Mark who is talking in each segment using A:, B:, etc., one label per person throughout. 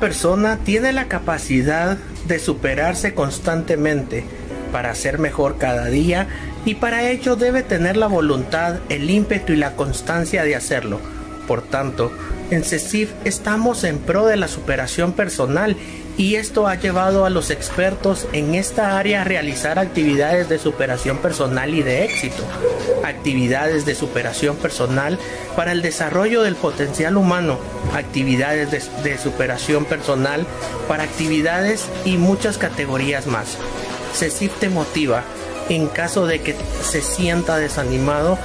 A: Persona tiene la capacidad de superarse constantemente para ser mejor cada día y para ello debe tener la voluntad, el ímpetu y la constancia de hacerlo. Por tanto, en CECIF estamos en pro de la superación personal y esto ha llevado a los expertos en esta área a realizar actividades de superación personal y de éxito, actividades de superación personal para el desarrollo del potencial humano, actividades de, superación personal para actividades y muchas categorías más. CECIF te motiva en caso de que se sienta desanimado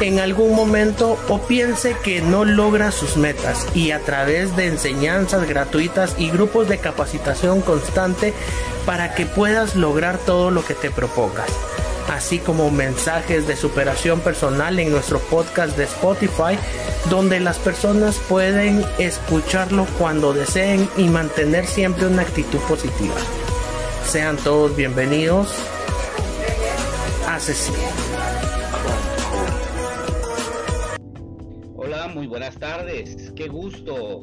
A: en algún momento o piense que no logra sus metas y a través de enseñanzas gratuitas y grupos de capacitación constante para que puedas lograr todo lo que te propongas así como mensajes de superación personal en nuestro podcast de Spotify, donde las personas pueden escucharlo cuando deseen y mantener siempre una actitud positiva. Sean todos bienvenidos
B: Hola, muy buenas tardes. Qué gusto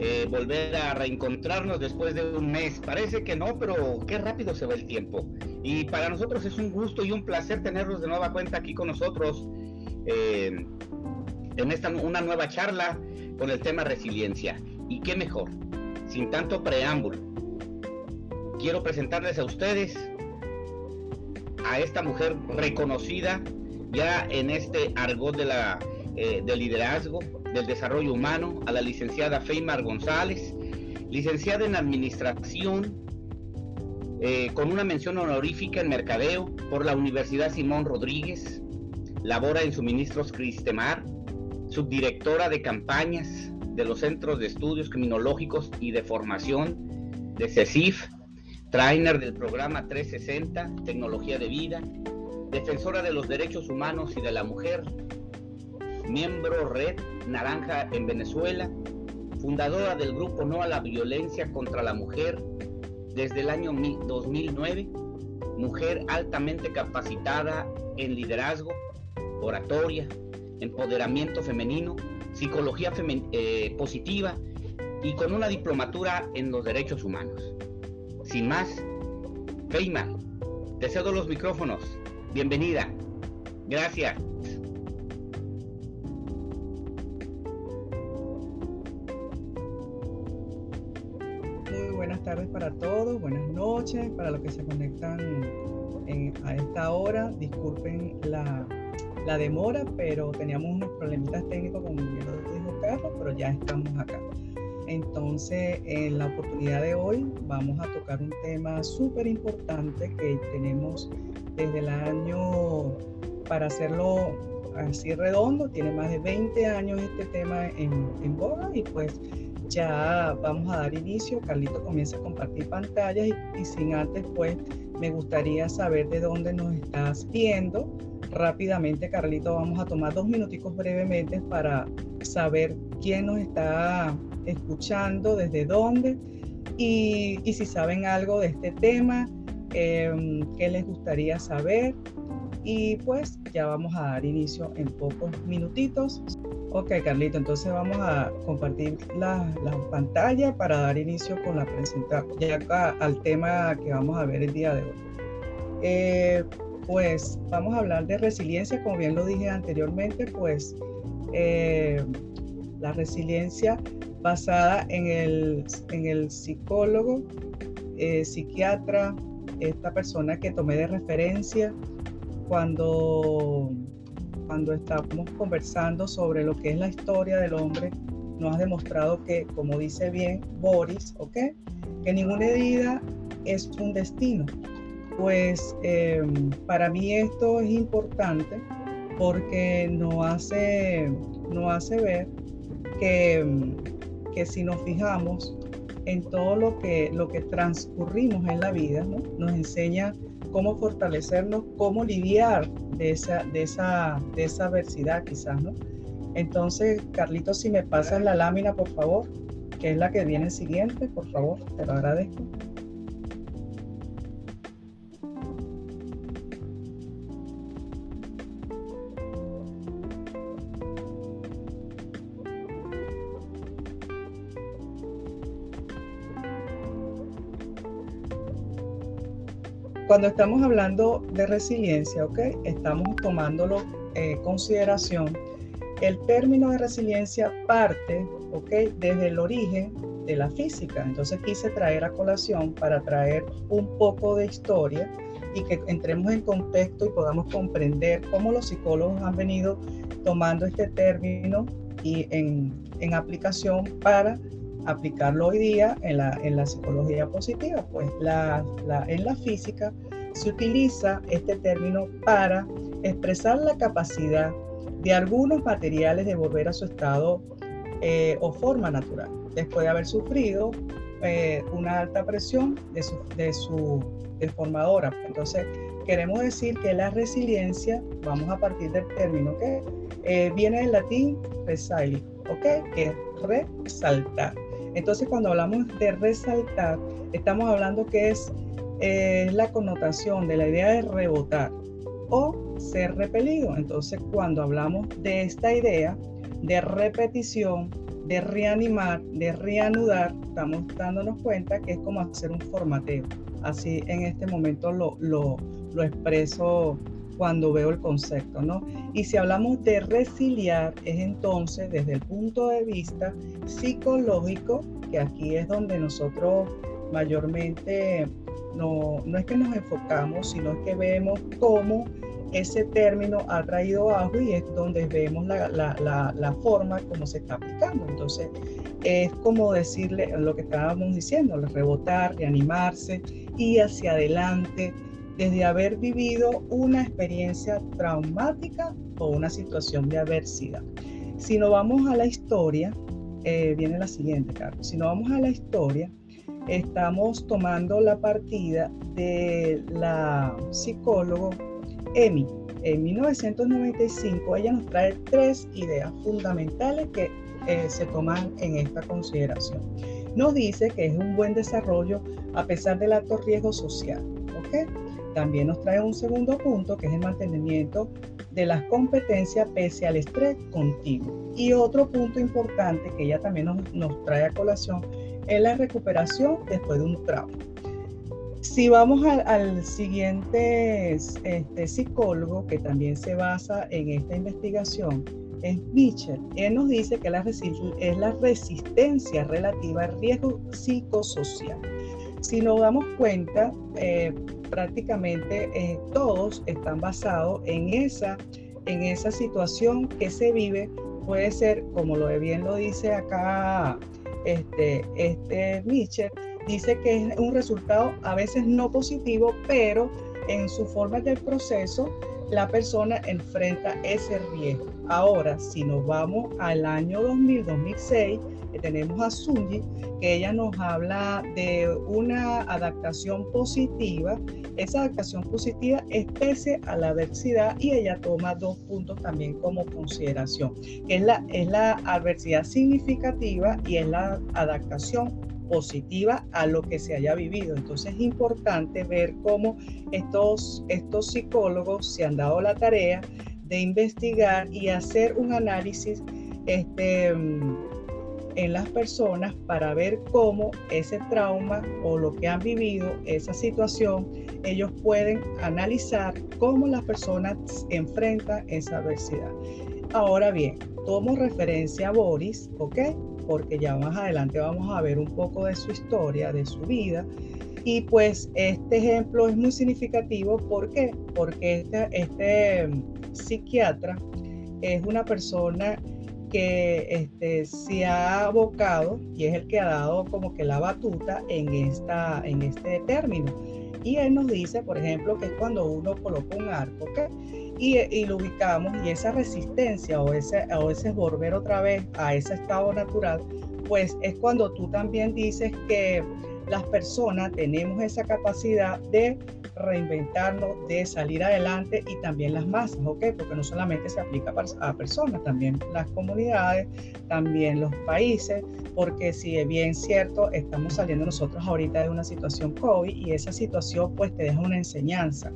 B: eh, volver a reencontrarnos después de un mes. Parece que no, pero qué rápido se va el tiempo. Y para nosotros es un gusto y un placer tenerlos de nueva cuenta aquí con nosotros eh, en esta una nueva charla con el tema resiliencia. Y qué mejor, sin tanto preámbulo. Quiero presentarles a ustedes a esta mujer reconocida ya en este argot de la, eh, del liderazgo, del desarrollo humano, a la licenciada Feymar González, licenciada en Administración, eh, con una mención honorífica en Mercadeo por la Universidad Simón Rodríguez, labora en suministros Cristemar, subdirectora de campañas de los Centros de Estudios Criminológicos y de Formación de CECIF, trainer del programa 360, Tecnología de Vida, defensora de los derechos humanos y de la mujer, miembro Red Naranja en Venezuela, fundadora del grupo No a la Violencia contra la Mujer desde el año 2009, mujer altamente capacitada en liderazgo, oratoria, empoderamiento femenino, psicología eh, positiva y con una diplomatura en los derechos humanos. Sin más, Feima, te cedo los micrófonos. Bienvenida. Gracias.
C: Muy buenas tardes para todos, buenas noches para los que se conectan a esta hora. Disculpen la, demora, pero teníamos unos problemitas técnicos, como bien lo dijo Carlos, pero ya estamos acá. Entonces, en la oportunidad de hoy vamos a tocar un tema súper importante que tenemos desde el año, para hacerlo así redondo, tiene más de 20 años este tema en, en boga y pues ya vamos a dar inicio. Carlito comienza a compartir pantallas y, y sin antes pues me gustaría saber de dónde nos estás viendo. Rápidamente, Carlito, vamos a tomar dos minuticos brevemente para saber quién nos está escuchando, desde dónde y, si saben algo de este tema, eh, qué les gustaría saber. Y pues ya vamos a dar inicio en pocos minutitos. Ok, Carlito, entonces vamos a compartir la, la pantalla para dar inicio con la presentación, ya al tema que vamos a ver el día de hoy. Eh, pues vamos a hablar de resiliencia, como bien lo dije anteriormente, pues eh, la resiliencia basada en el, en el psicólogo, eh, psiquiatra, esta persona que tomé de referencia cuando, cuando estábamos conversando sobre lo que es la historia del hombre, nos ha demostrado que, como dice bien Boris, ¿ok? Que ninguna herida es un destino. Pues em, para mí esto es importante porque nos hace, nos hace ver que que si nos fijamos en todo lo que, lo que transcurrimos en la vida, nos enseña cómo fortalecernos, cómo lidiar de esa, de esa, de esa adversidad quizás, ¿no? Entonces, Carlitos, si me pasas la lámina, por favor, que es la que viene siguiente, por favor, te lo agradezco. Cuando estamos hablando de resiliencia, ¿ok? Estamos tomándolo en eh, consideración. El término de resiliencia parte, ¿ok? Desde el origen de la física. Entonces quise traer a colación para traer un poco de historia y que entremos en contexto y podamos comprender cómo los psicólogos han venido tomando este término y en, en aplicación para aplicarlo hoy día en la, en la psicología positiva. Pues la, la, en la física se utiliza este término para expresar la capacidad de algunos materiales de volver a su estado eh, o forma natural, después de haber sufrido eh, una alta presión de su, de su deformadora. Entonces, queremos decir que la resiliencia, vamos a partir del término que eh, viene del latín resili, ¿ok? Que es resaltar. Entonces, cuando hablamos de resaltar, estamos hablando que es la connotación de la idea de rebotar o ser repelido. Entonces, cuando hablamos de esta idea de repetición, de reanimar, de reanudar, estamos dándonos cuenta que es como hacer un formateo. Así en este momento lo, lo, lo expreso cuando veo el concepto, ¿no? Y si hablamos de resiliar, es entonces desde el punto de vista psicológico, que aquí es donde nosotros mayormente no, no es que nos enfocamos, sino que vemos cómo ese término ha traído abajo y es donde vemos la, la, la, forma como se está aplicando. Entonces, es como decirle lo que estábamos diciendo, rebotar, reanimarse y hacia adelante desde haber vivido una experiencia traumática o una situación de adversidad. Si no vamos a la historia, eh, viene la siguiente, Carlos. Si no vamos a la historia, estamos tomando la partida de la psicólogo Emi. En 1995 ella nos trae tres ideas fundamentales que eh, se toman en esta consideración. Nos dice que es un buen desarrollo a pesar del alto riesgo social. También nos trae un segundo punto que es el mantenimiento de las competencias pese al estrés continuo. Y otro punto importante que ella también nos, nos trae a colación es la recuperación después de un trauma. Si vamos al, siguiente este, psicólogo que también se basa en esta investigación, es Mitchell. Él nos dice que la es la resistencia relativa al riesgo psicosocial. Si nos damos cuenta, eh, prácticamente eh, todos están basados en esa, en esa situación que se vive. Puede ser, como lo bien lo dice acá este, este Mitchell, dice que es un resultado a veces no positivo, pero en su forma del proceso la persona enfrenta ese riesgo. Ahora, si nos vamos al año 2000-2006, tenemos a Sunji, que ella nos habla de una adaptación positiva. Esa adaptación positiva es pese a la adversidad y ella toma dos puntos también como consideración, que es la, es la adversidad significativa y es la adaptación positiva a lo que se haya vivido. Entonces es importante ver cómo estos, estos psicólogos se han dado la tarea de investigar y hacer un análisis este, en las personas para ver cómo ese trauma o lo que han vivido, esa situación, ellos pueden analizar cómo las personas enfrentan esa adversidad. Ahora bien, tomo referencia a Boris, ¿ok? porque ya más adelante vamos a ver un poco de su historia, de su vida. Y pues este ejemplo es muy significativo, ¿por qué? Porque este, este psiquiatra es una persona que este, se ha abocado y es el que ha dado como que la batuta en, esta, en este término. Y él nos dice, por ejemplo, que es cuando uno coloca un arco, ¿ok? y, lo ubicamos y esa resistencia o ese, o ese volver otra vez a ese estado natural, pues es cuando tú también dices que las personas tenemos esa capacidad de reinventarnos, de salir adelante y también las masas, ¿ok? Porque no solamente se aplica a personas, también las comunidades, también los países, porque si es bien cierto, estamos saliendo nosotros ahorita de una situación COVID y esa situación pues te deja una enseñanza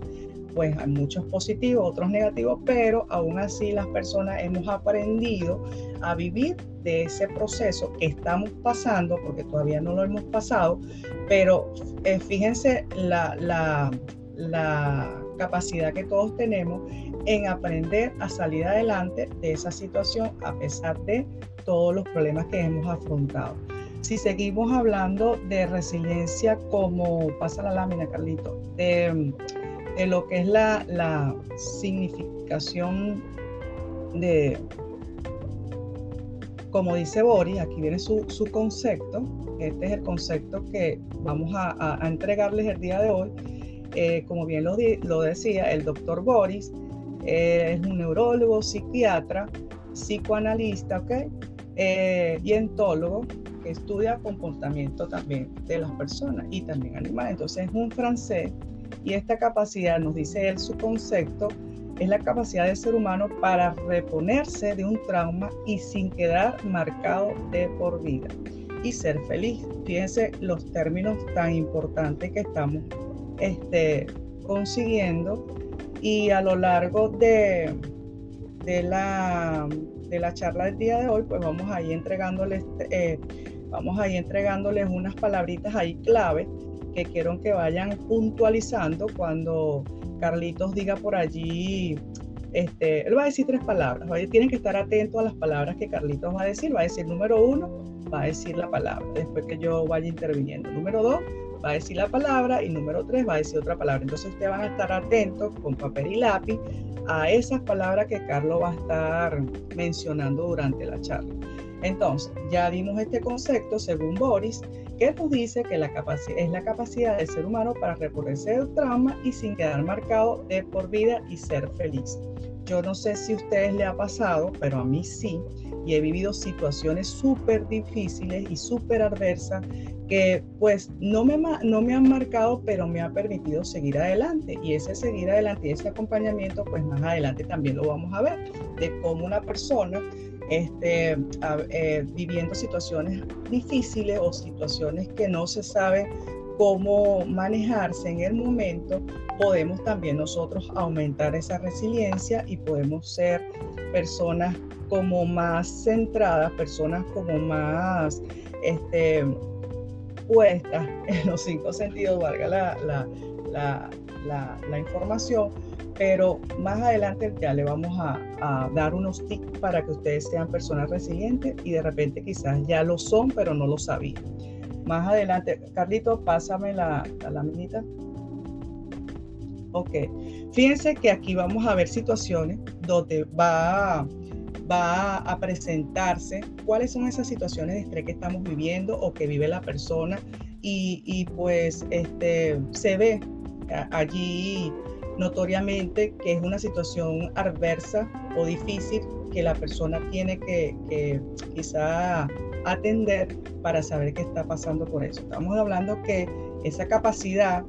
C: pues hay muchos positivos, otros negativos, pero aún así las personas hemos aprendido a vivir de ese proceso que estamos pasando, porque todavía no lo hemos pasado, pero eh, fíjense la, la capacidad que todos tenemos en aprender a salir adelante de esa situación a pesar de todos los problemas que hemos afrontado. Si seguimos hablando de resiliencia, como pasa la lámina, Carlito, de, lo que es la, la significación de, como dice Boris, aquí viene su, su, concepto, este es el concepto que vamos a, a, entregarles el día de hoy. Eh, como bien lo, lo, decía, el doctor Boris eh, es un neurólogo, psiquiatra, psicoanalista, ¿ok? Eh, y entólogo que estudia comportamiento también de las personas y también animales. Entonces es un francés y esta capacidad, nos dice él su concepto, es la capacidad del ser humano para reponerse de un trauma y sin quedar marcado de por vida y ser feliz. Fíjense los términos tan importantes que estamos este, consiguiendo y a lo largo de, de, la, de la charla del día de hoy, pues vamos ahí entregándoles, eh, vamos ahí entregándoles unas palabritas ahí clave que quiero que vayan puntualizando cuando Carlitos diga por allí, este, él va a decir tres palabras, tienen que estar atentos a las palabras que Carlitos va a decir, va a decir número uno, va a decir la palabra, después que yo vaya interviniendo. Número dos, va a decir la palabra y número tres va a decir otra palabra. Entonces ustedes van a estar atentos con papel y lápiz a esas palabras que Carlos va a estar mencionando durante la charla. Entonces, ya dimos este concepto según Boris, que nos dice que la es la capacidad del ser humano para reponerse del trauma y sin quedar marcado de por vida y ser feliz. Yo no sé si a ustedes le ha pasado, pero a mí sí, y he vivido situaciones súper difíciles y súper adversas que pues no me, no me han marcado, pero me ha permitido seguir adelante. Y ese seguir adelante y ese acompañamiento, pues más adelante también lo vamos a ver, de cómo una persona este, eh, viviendo situaciones difíciles o situaciones que no se sabe cómo manejarse en el momento, podemos también nosotros aumentar esa resiliencia y podemos ser personas como más centradas, personas como más este, puestas en los cinco sentidos, valga la, la, la, la información, pero más adelante ya le vamos a, dar unos tips para que ustedes sean personas resilientes y de repente quizás ya lo son, pero no lo sabían. Más adelante, Carlito, pásame la, la laminita. Ok, fíjense que aquí vamos a ver situaciones donde va, va a presentarse cuáles son esas situaciones de estrés que estamos viviendo o que vive la persona y, y pues este, se ve allí notoriamente que es una situación adversa o difícil que la persona tiene que, que quizá atender para saber qué está pasando por eso. Estamos hablando que esa capacidad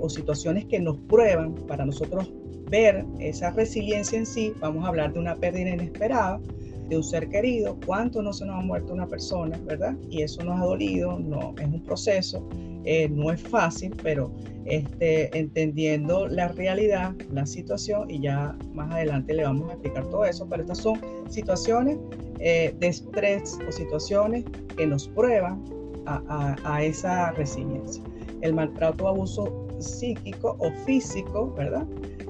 C: o situaciones que nos prueban para nosotros ver esa resiliencia en sí, vamos a hablar de una pérdida inesperada, de un ser querido, cuánto no se nos ha muerto una persona, ¿verdad? Y eso nos ha dolido, no, es un proceso, eh, no es fácil, pero este, entendiendo la realidad, la situación, y ya más adelante le vamos a explicar todo eso, pero estas son situaciones eh, de estrés o situaciones que nos prueban a, esa resiliencia. El maltrato o abuso psíquico o físico, ¿verdad?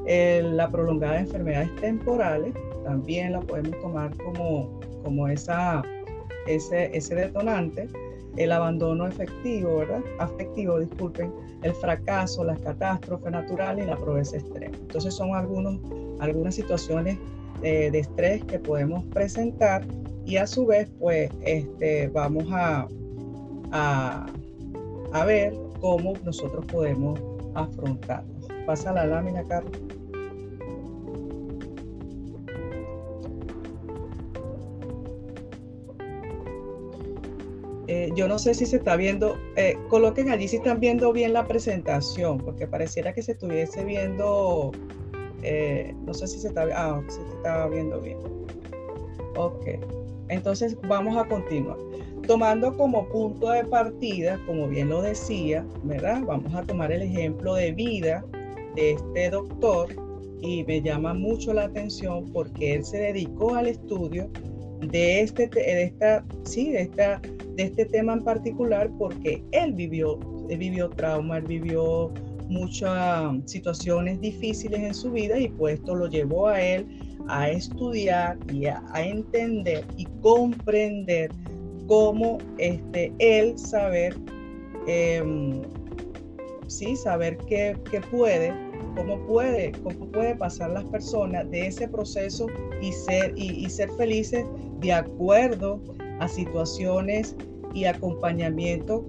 C: la prolongada de enfermedades temporales, también la podemos tomar como, como esa, ese, ese detonante el abandono efectivo, ¿verdad? Afectivo, disculpen, el fracaso, las catástrofes naturales y la pobreza extrema. Entonces son algunos, algunas situaciones eh, de estrés que podemos presentar y a su vez, pues, este, vamos a, a, a ver cómo nosotros podemos afrontarlos. Pasa la lámina, Carlos. Eh, yo no sé si se está viendo, eh, coloquen allí si están viendo bien la presentación, porque pareciera que se estuviese viendo, eh, no sé si se está, ah, se estaba viendo bien. Ok, entonces vamos a continuar. Tomando como punto de partida, como bien lo decía, ¿verdad? Vamos a tomar el ejemplo de vida de este doctor y me llama mucho la atención porque él se dedicó al estudio de este, de esta, sí, de esta de este tema en particular porque él vivió, vivió trauma, él vivió muchas situaciones difíciles en su vida y pues esto lo llevó a él a estudiar y a, entender y comprender cómo este, él saber, em, sí, saber qué, puede, cómo puede, cómo puede pasar las personas de ese proceso y ser, y ser felices de acuerdo a situaciones y acompañamiento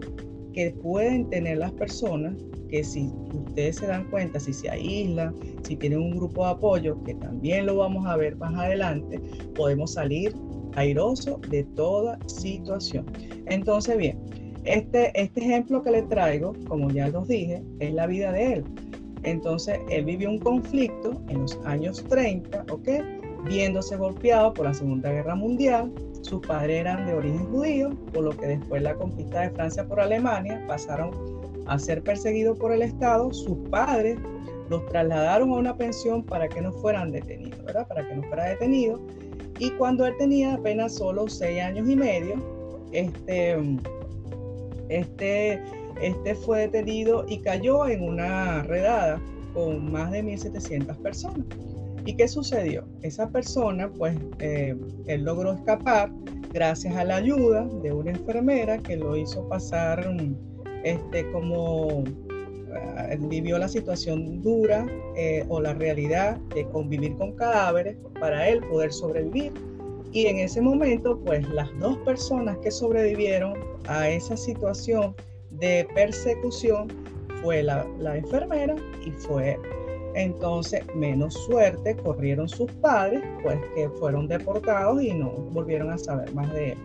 C: que pueden tener las personas que si ustedes se dan cuenta, si se aíslan, si tienen un grupo de apoyo, que también lo vamos a ver más adelante, podemos salir airoso de toda situación. Entonces, bien, este, este ejemplo que le traigo, como ya los dije, es la vida de él. Entonces, él vivió un conflicto en los años 30, ¿ok? Viéndose golpeado por la Segunda Guerra Mundial, sus padres eran de origen judío, por lo que después de la conquista de Francia por Alemania pasaron a ser perseguidos por el Estado. Sus padres los trasladaron a una pensión para que no fueran detenidos, ¿verdad? Para que no fuera detenido. Y cuando él tenía apenas solo seis años y medio, este, este, este fue detenido y cayó en una redada con más de 1.700 personas. ¿Y qué sucedió? Esa persona, pues, eh, él logró escapar gracias a la ayuda de una enfermera que lo hizo pasar este, como eh, vivió la situación dura eh, o la realidad de convivir con cadáveres para él poder sobrevivir. Y en ese momento, pues las dos personas que sobrevivieron a esa situación de persecución fue la, la enfermera y fue entonces, menos suerte corrieron sus padres, pues que fueron deportados y no volvieron a saber más de él.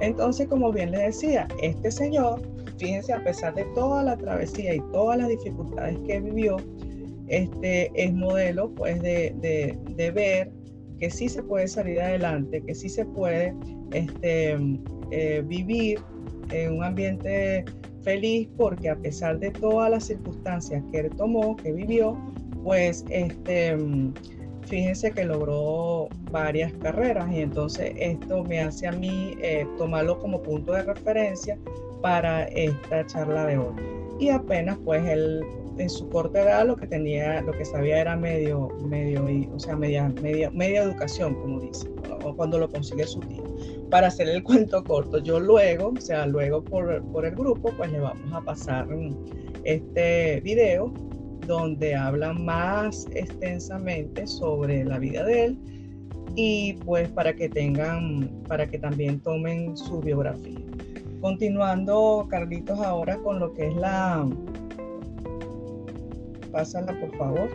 C: Entonces, como bien les decía, este señor, fíjense, a pesar de toda la travesía y todas las dificultades que vivió, este es modelo pues de, de, ver que sí se puede salir adelante, que sí se puede este, eh, vivir en un ambiente feliz porque a pesar de todas las circunstancias que él tomó, que vivió, pues este, fíjense que logró varias carreras y entonces esto me hace a mí eh, tomarlo como punto de referencia para esta charla de hoy. Y apenas pues él en su corta edad lo que tenía, lo que sabía era medio, medio, o sea, media, media, media educación, como dice, o cuando lo consigue su tío. Para hacer el cuento corto, yo luego, o sea, luego por, por el grupo, pues le vamos a pasar este video donde hablan más extensamente sobre la vida de él y pues para que tengan, para que también tomen su biografía. Continuando, Carlitos, ahora con lo que es la... Pásala, por favor.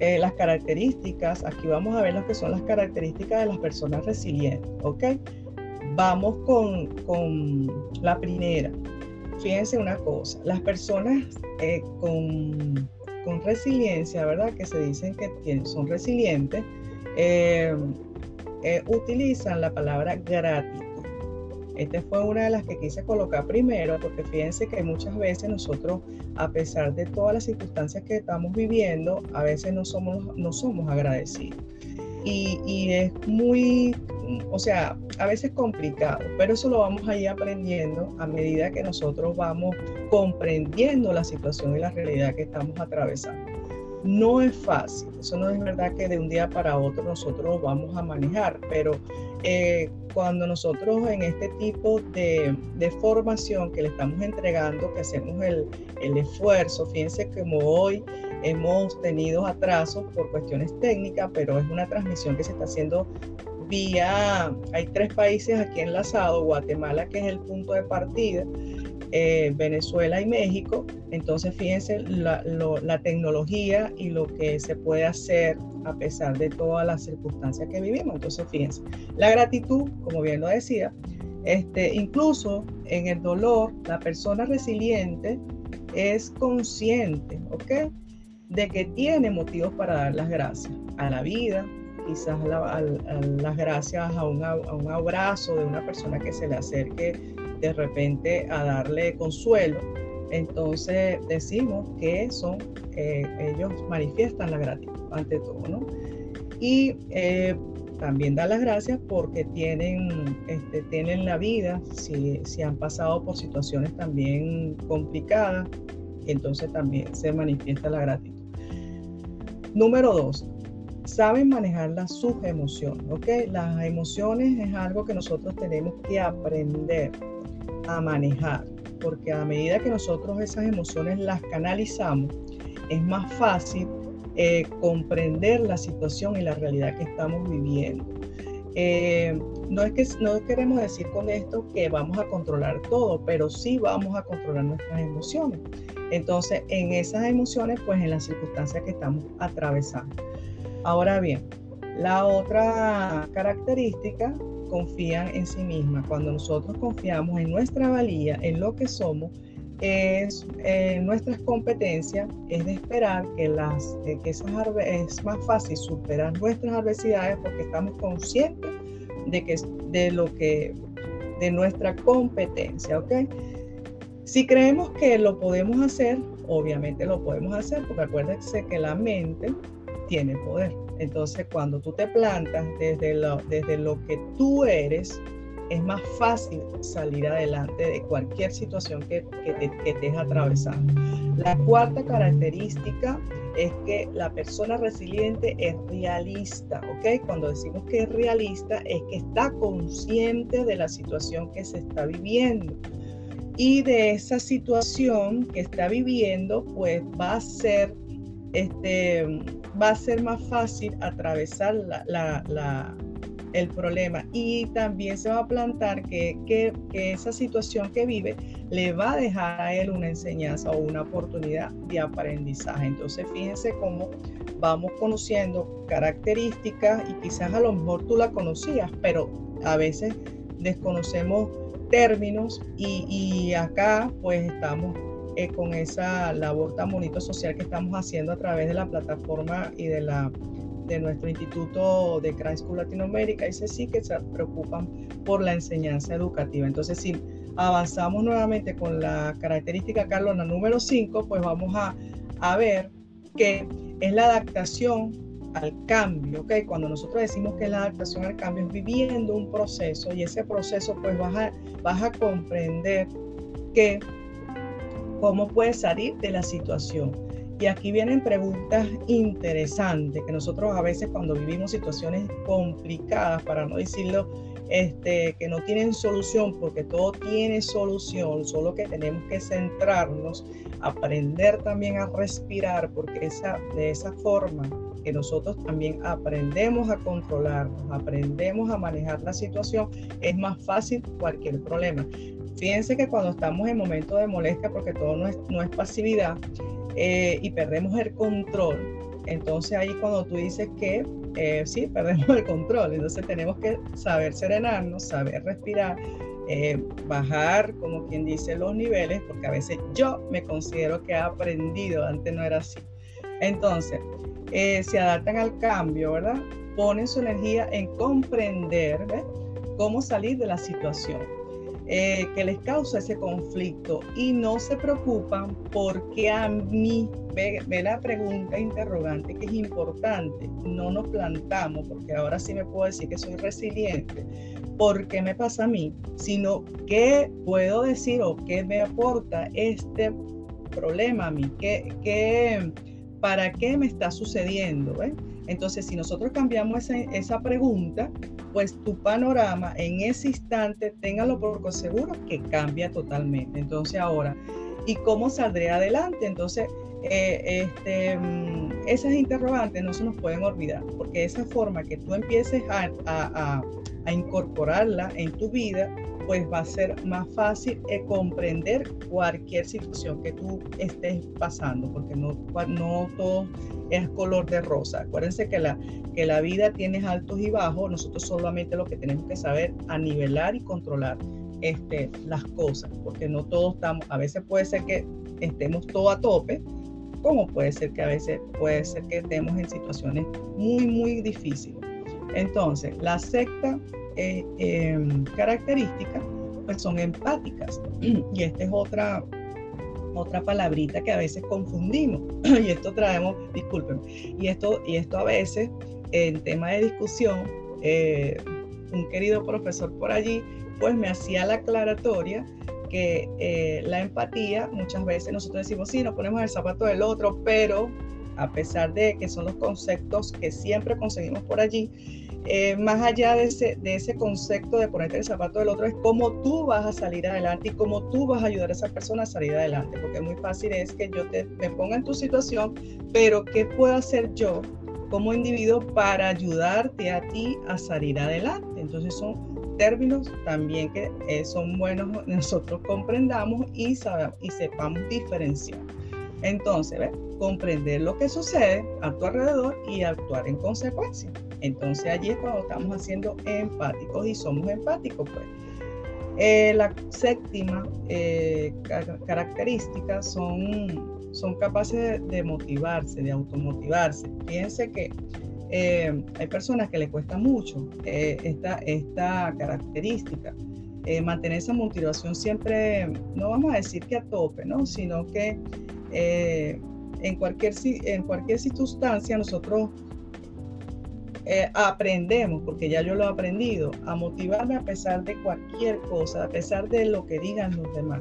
C: Eh, las características, aquí vamos a ver lo que son las características de las personas resilientes, ¿ok? Vamos con, con la primera, fíjense una cosa, las personas eh, con, con, resiliencia, ¿verdad? Que se dicen que son resilientes, eh, eh, utilizan la palabra gratitud. Esta fue una de las que quise colocar primero, porque fíjense que muchas veces nosotros, a pesar de todas las circunstancias que estamos viviendo, a veces no somos, no somos agradecidos. Y, es muy o sea, a veces complicado, pero eso lo vamos a ir aprendiendo a medida que nosotros vamos comprendiendo la situación y la realidad que estamos atravesando. No es fácil, eso no es verdad que de un día para otro nosotros vamos a manejar, pero eh, cuando nosotros en este tipo de, de, formación que le estamos entregando, que hacemos el, el esfuerzo, fíjense como hoy hemos tenido atrasos por cuestiones técnicas, pero es una transmisión que se está haciendo vía, hay tres países aquí enlazados, Guatemala que es el punto de partida, eh, Venezuela y México. Entonces fíjense la, tecnología y lo que se puede hacer a pesar de todas las circunstancias que vivimos. Entonces fíjense, la gratitud, como bien lo decía, este, incluso en el dolor, la persona resiliente es consciente, ¿ok? De que tiene motivos para dar las gracias a la vida, quizás las gracias a, un abrazo de una persona que se le acerque de repente a darle consuelo. Entonces decimos que son, eh, ellos manifiestan la gratitud ante todo, ¿no? Y eh, también da las gracias porque tienen, este, tienen la vida, si han pasado por situaciones también complicadas, entonces también se manifiesta la gratitud. Número dos, saben manejar las sus emociones, ¿ok? Las emociones es algo que nosotros tenemos que aprender a manejar, porque a medida que nosotros esas emociones las canalizamos, es más fácil eh, comprender la situación y la realidad que estamos viviendo. Eh, no es que no queremos decir con esto que vamos a controlar todo, pero sí vamos a controlar nuestras emociones. Entonces, en esas emociones, pues en las circunstancias que estamos atravesando. Ahora bien, la otra característica, confían en sí misma. Cuando nosotros confiamos en nuestra valía, en lo que somos, es eh, nuestras competencias, es de esperar que, las, eh, que esas es más fácil superar nuestras adversidades porque estamos conscientes de, que, de lo que, de nuestra competencia, ¿ok? Si creemos que lo podemos hacer, obviamente lo podemos hacer, porque acuérdense que la mente tiene poder. Entonces, cuando tú te plantas desde lo, desde lo que tú eres, es más fácil salir adelante de cualquier situación que, que, te, que estés atravesando. La cuarta característica es que la persona resiliente es realista, ¿ok? Cuando decimos que es realista es que está consciente de la situación que se está viviendo. Y de esa situación que está viviendo, pues va a ser, este, va a ser más fácil atravesar la, la el problema y también se va a plantar que, que, esa situación que vive le va a dejar a él una enseñanza o una oportunidad de aprendizaje. Entonces fíjense cómo vamos conociendo características y quizás a lo mejor tú la conocías, pero a veces desconocemos términos y, acá pues estamos eh, con esa labor tan bonito social que estamos haciendo a través de la plataforma y de la de nuestro Instituto de Crime School Latinoamérica, dice sí que se preocupan por la enseñanza educativa. Entonces, si avanzamos nuevamente con la característica, Carlona, número 5, pues vamos a, a ver que es la adaptación al cambio, ¿ok? Cuando nosotros decimos que la adaptación al cambio es viviendo un proceso y ese proceso pues vas a, vas a comprender que cómo puedes salir de la situación y aquí vienen preguntas interesantes que nosotros a veces cuando vivimos situaciones complicadas, para no decirlo, este, que no tienen solución, porque todo tiene solución, solo que tenemos que centrarnos, aprender también a respirar, porque esa, de esa forma que nosotros también aprendemos a controlarnos, aprendemos a manejar la situación, es más fácil cualquier problema. Fíjense que cuando estamos en momentos de molestia, porque todo no es, pasividad, eh, y perdemos el control, entonces ahí cuando tú dices que eh, sí, perdemos el control, entonces tenemos que saber serenarnos, saber respirar, eh, bajar, como quien dice, los niveles, porque a veces yo me considero que he aprendido, antes no era así. Entonces, se adaptan al cambio, ¿verdad? Ponen su energía en comprender cómo salir de la situación. Eh, que les causa ese conflicto y no se preocupan porque a mí, ve, la pregunta interrogante que es importante, no nos plantamos, porque ahora sí me puedo decir que soy resiliente, ¿por qué me pasa a mí? Sino qué puedo decir o qué me aporta este problema a mí, ¿Qué, qué, para qué me está sucediendo. Entonces, si nosotros cambiamos esa, esa pregunta, pues tu panorama en ese instante, téngalo por seguro que cambia totalmente. Entonces ahora, ¿y cómo saldré adelante? Entonces, eh, este, mm, esas interrogantes no se nos pueden olvidar, porque esa forma que tú empieces a, a incorporarla en tu vida, pues va a ser más fácil eh, comprender cualquier situación que tú estés pasando, porque no, no todo es color de rosa. Acuérdense que la, que la vida tiene altos y bajos, nosotros solamente lo que tenemos que saber a nivelar y controlar este, las cosas, porque no todos estamos, a veces puede ser que estemos todo a tope, como puede ser que a veces puede ser que estemos en situaciones muy, muy difíciles. Entonces, la secta eh, em, características pues son empáticas. Y esta es otra, otra palabrita que a veces confundimos. y esto traemos, disculpen, y esto, y esto a veces en tema de discusión, eh, un querido profesor por allí, pues me hacía la aclaratoria porque eh, la empatía, muchas veces nosotros decimos, sí, nos ponemos el zapato del otro, pero a pesar de que son los conceptos que siempre conseguimos por allí, eh, más allá de ese, de ese concepto de ponerte el zapato del otro, es cómo tú vas a salir adelante y cómo tú vas a ayudar a esa persona a salir adelante, porque muy fácil es que yo te, me ponga en tu situación, pero ¿qué puedo hacer yo como individuo para ayudarte a ti a salir adelante? Entonces son términos también que eh, son buenos nosotros comprendamos y, y sepamos diferenciar. Entonces, ¿ves? Comprender lo que sucede a tu alrededor y actuar en consecuencia. Entonces allí es cuando estamos haciendo empáticos y somos empáticos. Pues. Eh, la séptima eh, característica son, son capaces de, motivarse, de automotivarse. Fíjense que eh, hay personas que le cuesta mucho esta, esta característica. mantener esa motivación siempre, no vamos a decir que a tope, ¿no? sino que en cualquier, en cualquier circunstancia nosotros eh, aprendemos, porque ya yo lo he aprendido, a motivarme a pesar de cualquier cosa, a pesar de lo que digan los demás.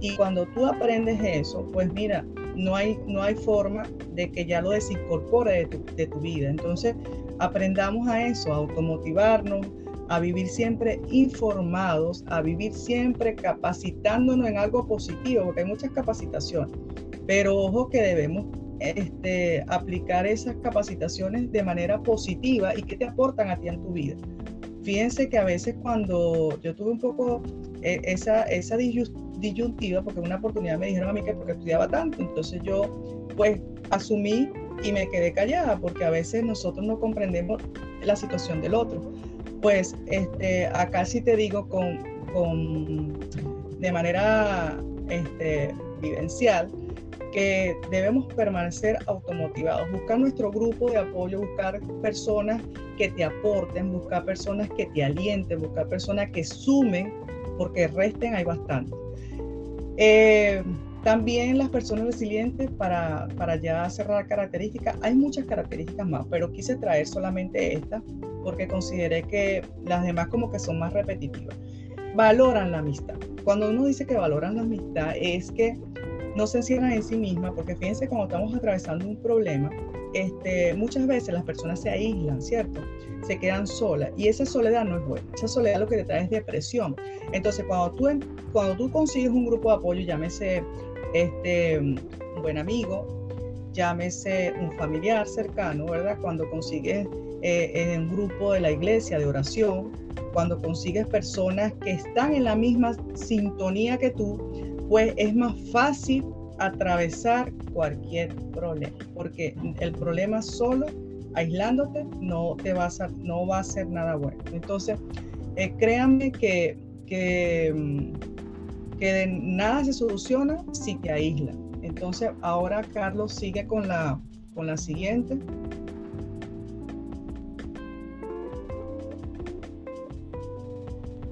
C: Y cuando tú aprendes eso, pues mira, no hay, no hay forma de que ya lo desincorpore de tu, de tu vida. Entonces, aprendamos a eso, a automotivarnos, a vivir siempre informados, a vivir siempre capacitándonos en algo positivo, porque hay muchas capacitaciones. Pero ojo que debemos este, aplicar esas capacitaciones de manera positiva y que te aportan a ti en tu vida. Fíjense que a veces cuando yo tuve un poco eh, esa, esa disyuntiva, porque una oportunidad me dijeron a mí que porque estudiaba tanto, entonces yo pues asumí y me quedé callada, porque a veces nosotros no comprendemos la situación del otro. Pues este, acá sí te digo con, con de manera este, vivencial, que debemos permanecer automotivados, buscar nuestro grupo de apoyo, buscar personas que te aporten, buscar personas que te alienten, buscar personas que sumen, porque resten hay bastante. Eh, también las personas resilientes, para, para ya cerrar características, hay muchas características más, pero quise traer solamente estas porque consideré que las demás como que son más repetitivas. Valoran la amistad. Cuando uno dice que valoran la amistad es que no se encierran en sí mismas, porque fíjense cuando estamos atravesando un problema, este, muchas veces las personas se aíslan, ¿cierto? Se quedan solas y esa soledad no es buena. Esa soledad lo que te trae es depresión. Entonces, cuando tú, cuando tú consigues un grupo de apoyo, llámese este, un buen amigo, llámese un familiar cercano, ¿verdad? Cuando consigues eh, un grupo de la iglesia de oración, cuando consigues personas que están en la misma sintonía que tú, pues es más fácil atravesar cualquier problema, porque el problema solo aislándote no te va a, no va a ser nada bueno. Entonces, eh, créanme que, que, mm, que de nada se soluciona si te aíslan. Entonces, ahora Carlos sigue con la, con la siguiente.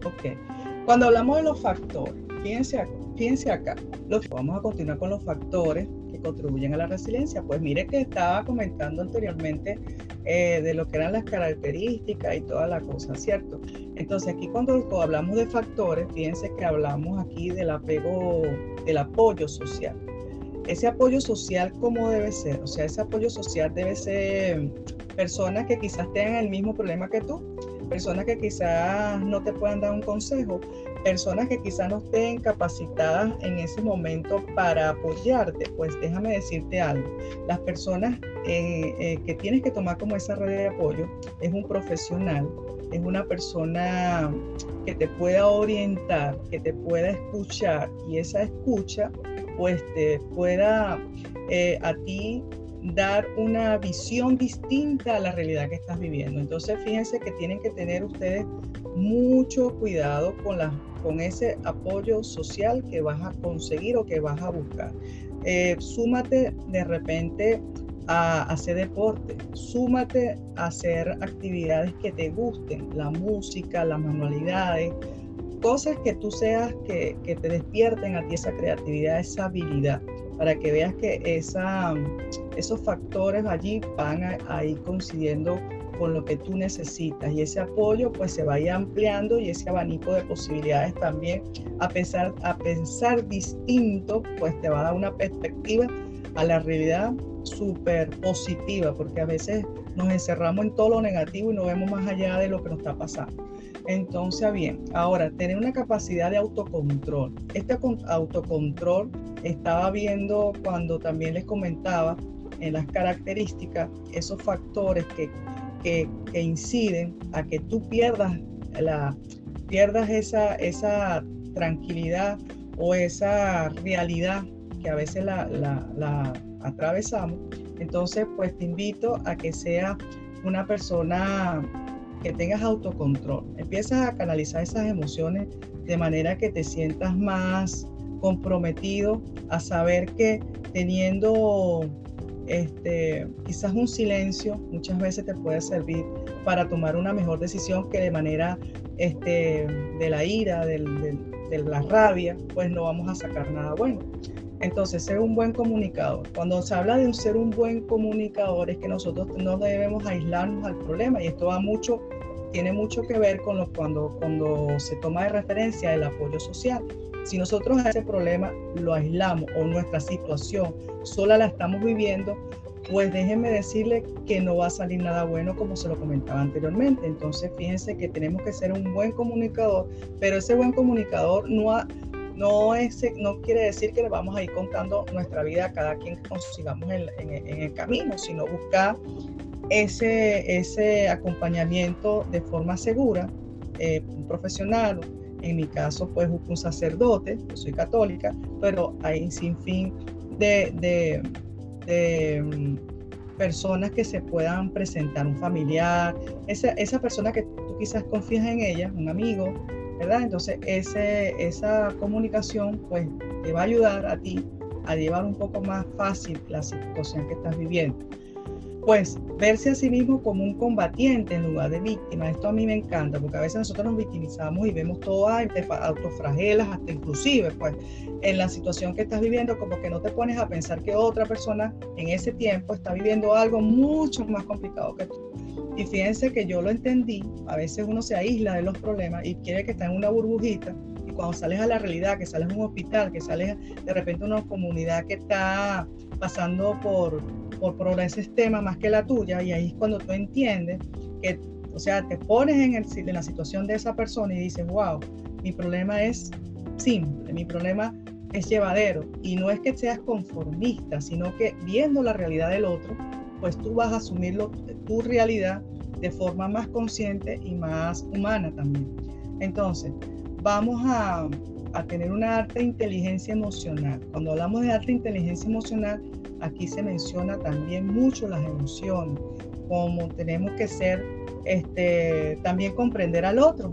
C: Ok. Cuando hablamos de los factores, fíjense acá fíjense acá, vamos a continuar con los factores que contribuyen a la resiliencia. Pues mire que estaba comentando anteriormente eh, de lo que eran las características y toda la cosa, ¿cierto? Entonces aquí cuando, hablamos de factores, fíjense que hablamos aquí del apego, del apoyo social. Ese apoyo social, ¿cómo debe ser? O sea, ese apoyo social debe ser personas que quizás tengan el mismo problema que tú, personas que quizás no te puedan dar un consejo, personas que quizás no estén capacitadas en ese momento para apoyarte, pues déjame decirte algo. Las personas eh, eh, que tienes que tomar como esa red de apoyo es un profesional, es una persona que te pueda orientar, que te pueda escuchar y esa escucha pues te pueda eh, a ti dar una visión distinta a la realidad que estás viviendo. Entonces, fíjense que tienen que tener ustedes mucho cuidado con, la, con ese apoyo social que vas a conseguir o que vas a buscar. Eh, súmate de repente a, hacer deporte, súmate a hacer actividades que te gusten, la música, las manualidades, cosas que tú seas que, que te despierten a ti esa creatividad, esa habilidad para que veas que esa, esos factores allí van a, ir coincidiendo con lo que tú necesitas y ese apoyo pues se vaya ampliando y ese abanico de posibilidades también a pensar, a pensar distinto pues te va a dar una perspectiva a la realidad súper positiva porque a veces nos encerramos en todo lo negativo y no vemos más allá de lo que nos está pasando. Entonces, bien, ahora tener una capacidad de autocontrol. Este autocontrol estaba viendo cuando también les comentaba en las características esos factores que, que, inciden a que tú pierdas, la, pierdas esa, esa tranquilidad o esa realidad que a veces la, la, atravesamos. Entonces, pues te invito a que sea una persona que tengas autocontrol. Empiezas a canalizar esas emociones de manera que te sientas más comprometido a saber que teniendo este, quizás un silencio muchas veces te puede servir para tomar una mejor decisión que de manera este, de la ira, de la rabia, pues no vamos a sacar nada bueno. Entonces, ser un buen comunicador. Cuando se habla de ser un buen comunicador es que nosotros no debemos aislarnos al problema y esto va mucho, tiene mucho que ver con lo, cuando, cuando se toma de referencia el apoyo social. Si nosotros ese problema lo aislamos o nuestra situación sola la estamos viviendo, pues déjenme decirle que no va a salir nada bueno como se lo comentaba anteriormente. Entonces fíjense que tenemos que ser un buen comunicador, pero ese buen comunicador no, ha, no, es, no quiere decir que le vamos a ir contando nuestra vida a cada quien que consigamos en, el camino, sino buscar ese, ese acompañamiento de forma segura, eh, un profesional, en mi caso pues un sacerdote, yo soy católica, pero hay sin fin de, de, de mm, personas que se puedan presentar, un familiar, esa, esa persona que tú quizás confías en ella, un amigo, entonces, ese, esa comunicación pues te va a ayudar a ti a llevar un poco más fácil la situación que estás viviendo. Pues verse a sí mismo como un combatiente en lugar de víctima, esto a mí me encanta, porque a veces nosotros nos victimizamos y vemos todo, autofragelas, hasta inclusive, pues en la situación que estás viviendo, como que no te pones a pensar que otra persona en ese tiempo está viviendo algo mucho más complicado que tú. Y fíjense que yo lo entendí, a veces uno se aísla de los problemas y quiere que está en una burbujita y cuando sales a la realidad, que sales a un hospital, que sales de repente a una comunidad que está pasando por, por, por ese tema más que la tuya y ahí es cuando tú entiendes que, o sea, te pones en, el, en la situación de esa persona y dices, wow, mi problema es simple, mi problema es llevadero y no es que seas conformista, sino que viendo la realidad del otro, pues tú vas a asumirlo, tu realidad de forma más consciente y más humana también. Entonces, vamos a, tener una alta inteligencia emocional. Cuando hablamos de alta inteligencia emocional, aquí se menciona también mucho las emociones, como tenemos que ser, este, también comprender al otro.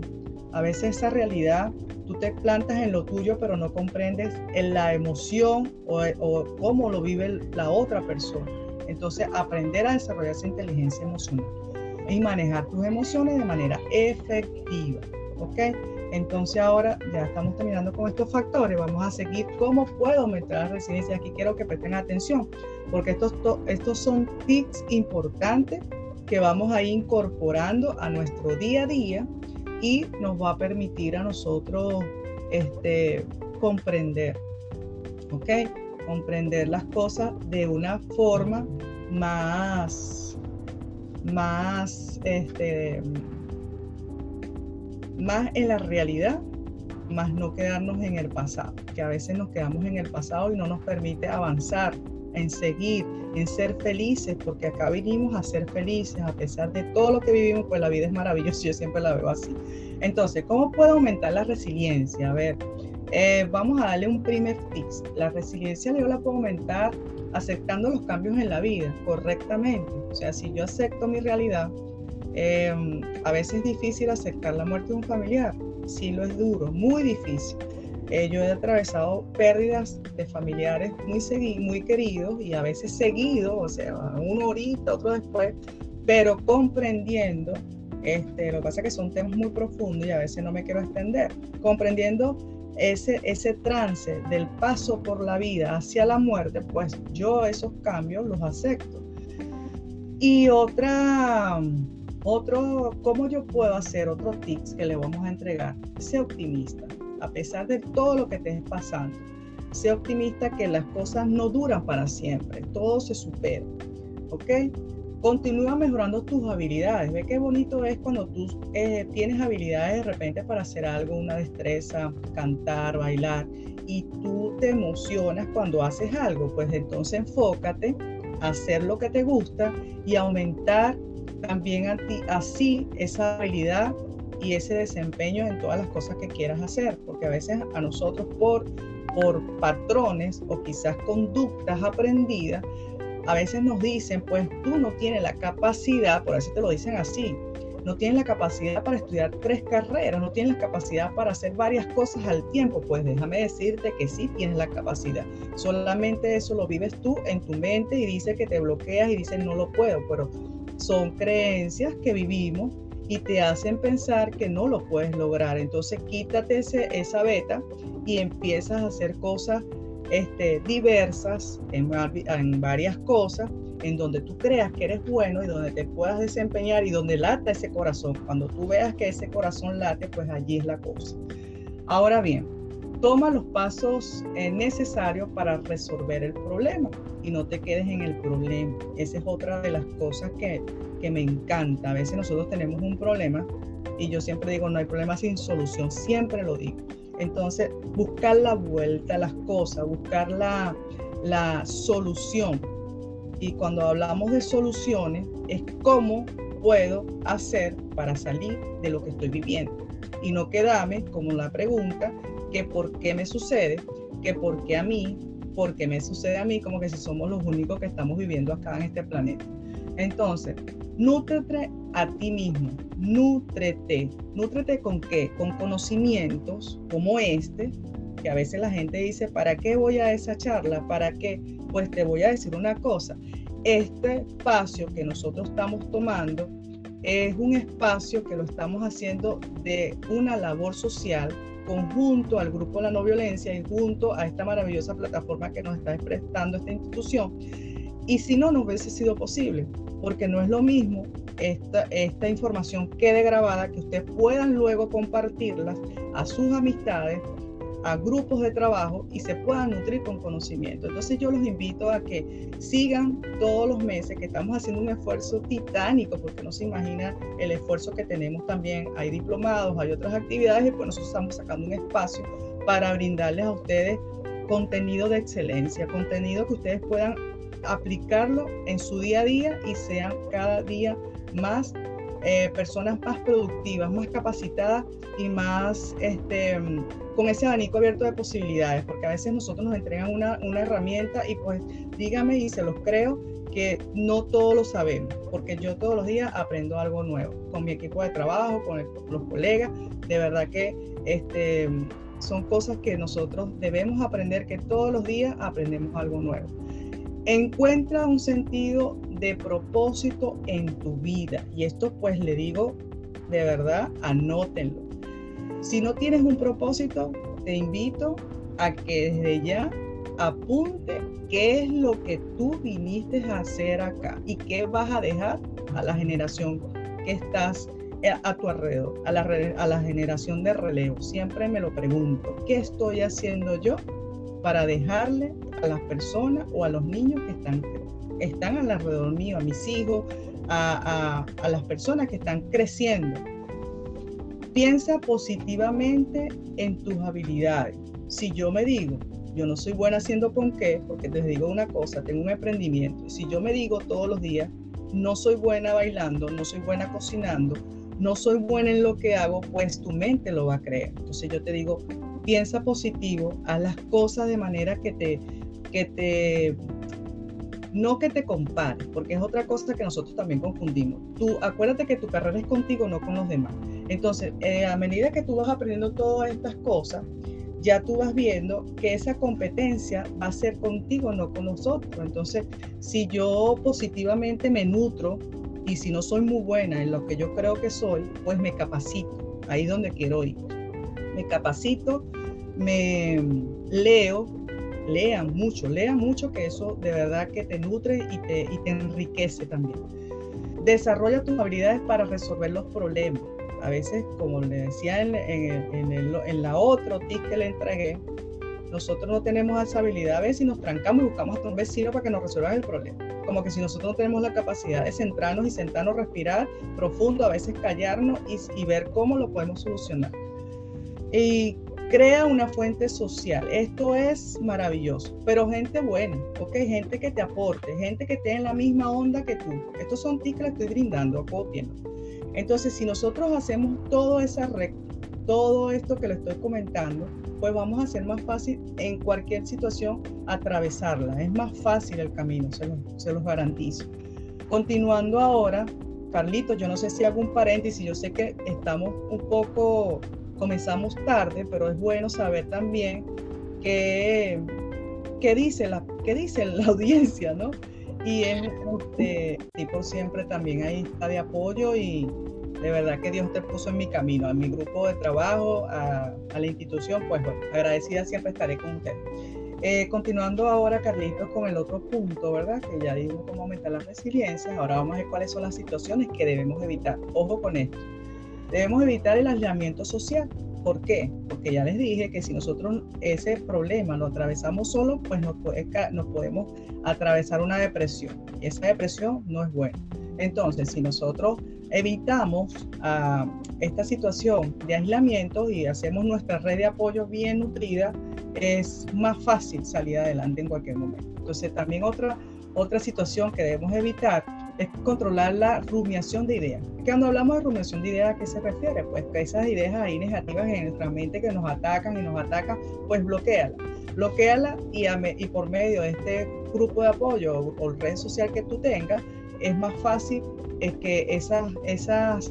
C: A veces esa realidad, tú te plantas en lo tuyo, pero no comprendes en la emoción o cómo lo vive la otra persona. Entonces, aprender a desarrollar esa inteligencia emocional y manejar tus emociones de manera efectiva. ¿Ok? Entonces ahora ya estamos terminando con estos factores. Vamos a seguir cómo puedo aumentar la resiliencia. Aquí quiero que presten atención porque estos, estos son tips importantes que vamos a ir incorporando a nuestro día a día y nos va a permitir a nosotros este, comprender. ¿Ok? Comprender las cosas de una forma más, más, este, más en la realidad, más no quedarnos en el pasado, que a veces nos quedamos en el pasado y no nos permite avanzar, en seguir, en ser felices, porque acá vinimos a ser felices, a pesar de todo lo que vivimos, pues la vida es maravillosa, yo siempre la veo así. Entonces, ¿cómo puedo aumentar la resiliencia? A ver, eh, vamos a darle un primer fix. La resiliencia yo la puedo aumentar aceptando los cambios en la vida correctamente. O sea, si yo acepto mi realidad, em, a veces es difícil aceptar la muerte de un familiar. Sí lo es duro, muy difícil. Eh, yo he atravesado pérdidas de familiares muy, muy queridos y a veces seguidos, o sea, uno ahorita, otro después, pero comprendiendo este, lo que pasa es que son temas muy profundos y a veces no me quiero extender. Comprendiendo ese, ese trance del paso por la vida hacia la muerte, pues yo esos cambios los acepto. Y otra, Otro, ¿cómo yo puedo hacer otros tips que le vamos a entregar? Sé optimista, a pesar de todo lo que te esté pasando. Sé optimista que las cosas no duran para siempre, todo se supera. ¿Ok? Continúa mejorando tus habilidades. Ve qué bonito es cuando tú eh, tienes habilidades de repente para hacer algo, una destreza, cantar, bailar, y tú te emocionas cuando haces algo. Pues entonces enfócate hacer lo que te gusta y aumentar también así esa habilidad y ese desempeño en todas las cosas que quieras hacer, porque a veces a nosotros por, por patrones o quizás conductas aprendidas, a veces nos dicen, pues tú no tienes la capacidad, por eso te lo dicen así, no tienes la capacidad para estudiar tres carreras, no tienes la capacidad para hacer varias cosas al tiempo, pues déjame decirte que sí tienes la capacidad. Solamente eso lo vives tú en tu mente y dice que te bloqueas y dices no lo puedo, pero son creencias que vivimos y te hacen pensar que no lo puedes lograr. Entonces quítate ese, esa beta y empiezas a hacer cosas este, diversas en, varias cosas en donde tú creas que eres bueno y donde te puedas desempeñar y donde lata ese corazón. Cuando tú veas que ese corazón late, pues allí es la cosa. Ahora bien, toma los pasos eh, necesarios para resolver el problema y no te quedes en el problema. Esa es otra de las cosas que, que me encanta. A veces nosotros tenemos un problema y yo siempre digo, no hay problema sin solución, siempre lo digo. Entonces, buscar la vuelta a las cosas, buscar la, la solución. Y cuando hablamos de soluciones, es cómo puedo hacer para salir de lo que estoy viviendo. Y no quedarme como la pregunta que por qué me sucede, que por qué a mí, por qué me sucede a mí, como que si somos los únicos que estamos viviendo acá en este planeta. Entonces, nútrete a ti mismo, nútrete. ¿Nútrete con qué? Con conocimientos como este, que a veces la gente dice, ¿para qué voy a esa charla? ¿Para qué? Pues te voy a decir una cosa. Este espacio que nosotros estamos tomando es un espacio que lo estamos haciendo de una labor social conjunto al grupo La No Violencia y junto a esta maravillosa plataforma que nos está prestando esta institución. Y si no, no hubiese sido posible, porque no es lo mismo esta, esta información quede grabada, que ustedes puedan luego compartirla a sus amistades, a grupos de trabajo y se puedan nutrir con conocimiento. Entonces yo los invito a que sigan todos los meses que estamos haciendo un esfuerzo titánico, porque no se imagina el esfuerzo que tenemos también. Hay diplomados, hay otras actividades y pues nosotros estamos sacando un espacio para brindarles a ustedes contenido de excelencia, contenido que ustedes puedan aplicarlo en su día a día y sean cada día más eh, personas más productivas, más capacitadas y más este, con ese abanico abierto de posibilidades, porque a veces nosotros nos entregan una, una herramienta y pues dígame y se los creo que no todos lo sabemos, porque yo todos los días aprendo algo nuevo con mi equipo de trabajo, con los colegas, de verdad que este, son cosas que nosotros debemos aprender, que todos los días aprendemos algo nuevo. Encuentra un sentido de propósito en tu vida. Y esto pues le digo de verdad, anótenlo. Si no tienes un propósito, te invito a que desde ya apunte qué es lo que tú viniste a hacer acá y qué vas a dejar a la generación que estás eh, a tu alrededor, a la, a la generación de relevo. Siempre me lo pregunto, ¿qué estoy haciendo yo para dejarle a las personas o a los niños que están, están alrededor mío, a mis hijos, a, a, las personas que están creciendo. Piensa positivamente en tus habilidades. Si yo me digo, yo no soy buena haciendo con qué, porque te digo una cosa, tengo un emprendimiento. Si yo me digo todos los días, no soy buena bailando, no soy buena cocinando, no soy buena en lo que hago, pues tu mente lo va a creer. Entonces yo te digo, piensa positivo, haz las cosas de manera que te, que te, no que te compares, porque es otra cosa que nosotros también confundimos. Tú acuérdate que tu carrera es contigo, no con los demás. Entonces, eh, a medida que tú vas aprendiendo todas estas cosas, ya tú vas viendo que esa competencia va a ser contigo, no con nosotros. Entonces, si yo positivamente me nutro y si no soy muy buena en lo que yo creo que soy, pues me capacito, ahí donde quiero ir me capacito, me leo, lean mucho, lean mucho, que eso de verdad que te nutre y te, y te enriquece también. desarrolla tus habilidades para resolver los problemas. A veces, como le decía en, en, la otra tip que le entregué, nosotros no tenemos esa habilidad a veces y nos trancamos y buscamos a un vecino para que nos resuelva el problema. Como que si nosotros no tenemos la capacidad de centrarnos y sentarnos, respirar profundo, a veces callarnos y, y ver cómo lo podemos solucionar. Y crea una fuente social. Esto es maravilloso, pero gente buena, ¿ok? Gente que te aporte, gente que esté la misma onda que tú. Estos son tips que le estoy brindando, copiando. Entonces, si nosotros hacemos todo esa todo esto que le estoy comentando, pues vamos a hacer más fácil en cualquier situación atravesarla. Es más fácil el camino, se los, se los garantizo. Continuando ahora, Carlito, yo no sé si hago un paréntesis, yo sé que estamos un poco comenzamos tarde, pero es bueno saber también qué, qué, dice, la, qué dice la audiencia, ¿no? Y es, este, por siempre también ahí está de apoyo y de verdad que Dios te puso en mi camino, a mi grupo de trabajo, a, la institución, pues bueno, agradecida siempre estaré con usted. Eh, continuando ahora, Carlitos, con el otro punto, ¿verdad? Que ya dijimos cómo aumentar la resiliencia. Ahora vamos a ver cuáles son las situaciones que debemos evitar. Ojo con esto. Debemos evitar el aislamiento social. ¿Por qué? Porque ya les dije que si nosotros ese problema lo atravesamos solo, pues nos, podemos atravesar una depresión. Y esa depresión no es buena. Entonces, si nosotros evitamos uh, esta situación de aislamiento y hacemos nuestra red de apoyo bien nutrida, es más fácil salir adelante en cualquier momento. Entonces, también otra, otra situación que debemos evitar es controlar la rumiación de ideas. Cuando hablamos de rumiación de ideas, ¿a qué se refiere? Pues que esas ideas ahí negativas en nuestra mente que nos atacan y nos atacan, pues bloqueala. Bloqueala y, y por medio de este grupo de apoyo o, red social que tú tengas, es más fácil es que esas, esas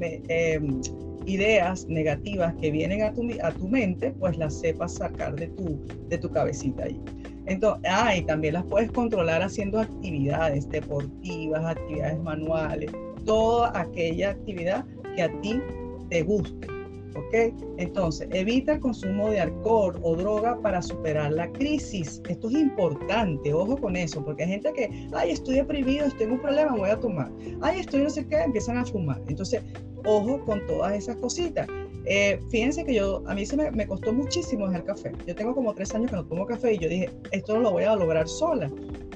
C: em, ideas negativas que vienen a tu, a tu mente, pues las sepas sacar de tu, de tu cabecita ahí. Entonces, ah, y también las puedes controlar haciendo actividades deportivas, actividades manuales, toda aquella actividad que a ti te guste. ¿Ok? Entonces, evita el consumo de alcohol o droga para superar la crisis. Esto es importante, ojo con eso, porque hay gente que, ay, estoy deprimido, estoy en un problema, voy a tomar. Ay, estoy no sé qué, empiezan a fumar. Entonces, ojo con todas esas cositas. Eh, fíjense que yo, a mí se me, costó muchísimo dejar café. Yo tengo como tres años que no tomo café y yo dije, esto no lo voy a lograr sola.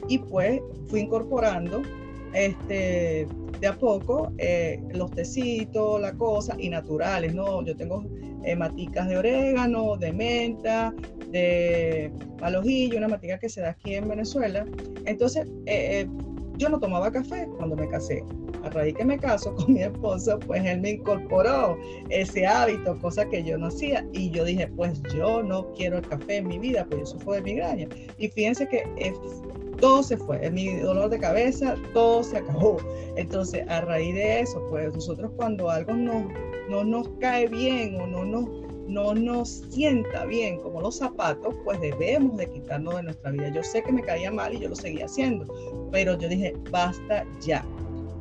C: Y pues fui incorporando este, de a poco eh, los tecitos, la cosa, y naturales, ¿no? Yo tengo eh, maticas de orégano, de menta, de palojillo, una matica que se da aquí en Venezuela. Entonces, yo no tomaba café cuando me casé a raíz que me caso con mi esposo, pues él me incorporó ese hábito, cosa que yo no hacía. Y yo dije, pues yo no quiero el café en mi vida, pues eso fue de migraña. Y fíjense que todo se fue, mi dolor de cabeza, todo se acabó. Entonces, a raíz de eso, pues nosotros cuando algo no, no nos cae bien o no nos, no nos sienta bien como los zapatos, pues debemos de quitarnos de nuestra vida. Yo sé que me caía mal y yo lo seguía haciendo, pero yo dije, basta ya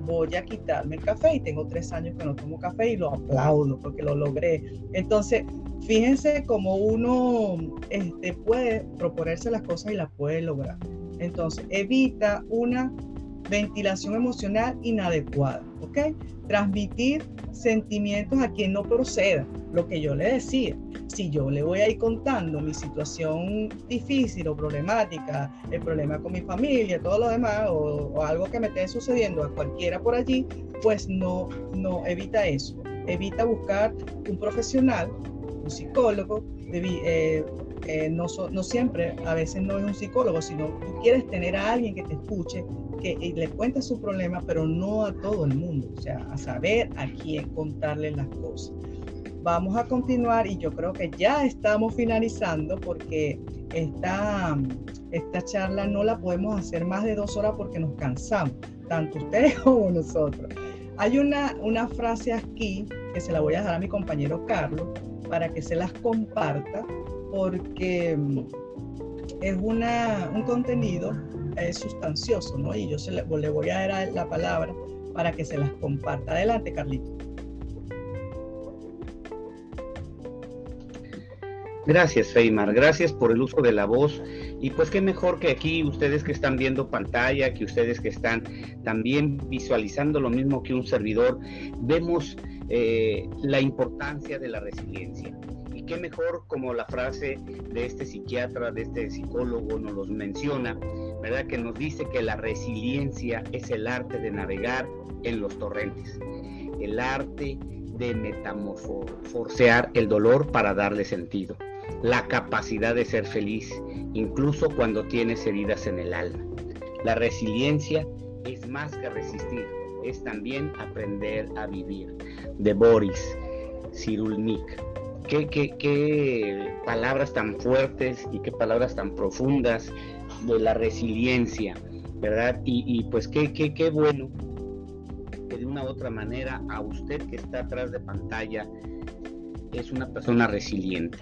C: voy a quitarme el café y tengo tres años que no tomo café y lo aplaudo porque lo logré. Entonces, fíjense cómo uno este, puede proponerse las cosas y las puede lograr. Entonces, evita una ventilación emocional inadecuada, ¿ok? Transmitir sentimientos a quien no proceda, lo que yo le decía. Si yo le voy a ir contando mi situación difícil o problemática, el problema con mi familia, todo lo demás, o, algo que me esté sucediendo a cualquiera por allí, pues no, no evita eso. Evita buscar un profesional, un psicólogo, eh, eh, no, siempre, a veces no es un psicólogo, sino tú quieres tener a alguien que te escuche, que le cuente su problema, pero no a todo el mundo, o sea, a saber a quién contarle las cosas. Vamos a continuar y yo creo que ya estamos finalizando porque esta, esta charla no la podemos hacer más de dos horas porque nos cansamos, tanto ustedes como nosotros. Hay una, una frase aquí que se la voy a dejar a mi compañero Carlos para que se las comparta porque mm, es una, un contenido eh, sustancioso, ¿no? Y yo se le, voy a dar la palabra para que se las comparta. Adelante, Carlito.
B: Gracias, Feymar. Gracias por el uso de la voz. Y pues qué mejor que aquí ustedes que están viendo pantalla, que ustedes que están también visualizando lo mismo que un servidor, vemos eh, la importancia de la resiliencia. Qué mejor como la frase de este psiquiatra, de este psicólogo nos los menciona, ¿verdad? Que nos dice que la resiliencia es el arte de navegar en los torrentes, el arte de metamorfosear el dolor para darle sentido la capacidad de ser feliz, incluso cuando tienes heridas en el alma. La resiliencia es más que resistir, es también aprender a vivir. De Boris Cyrulnik. Qué, qué, palabras tan fuertes y qué palabras tan profundas de la resiliencia, ¿verdad? Y, pues qué, qué, qué bueno que de una u otra manera a usted que está atrás de pantalla es una persona resiliente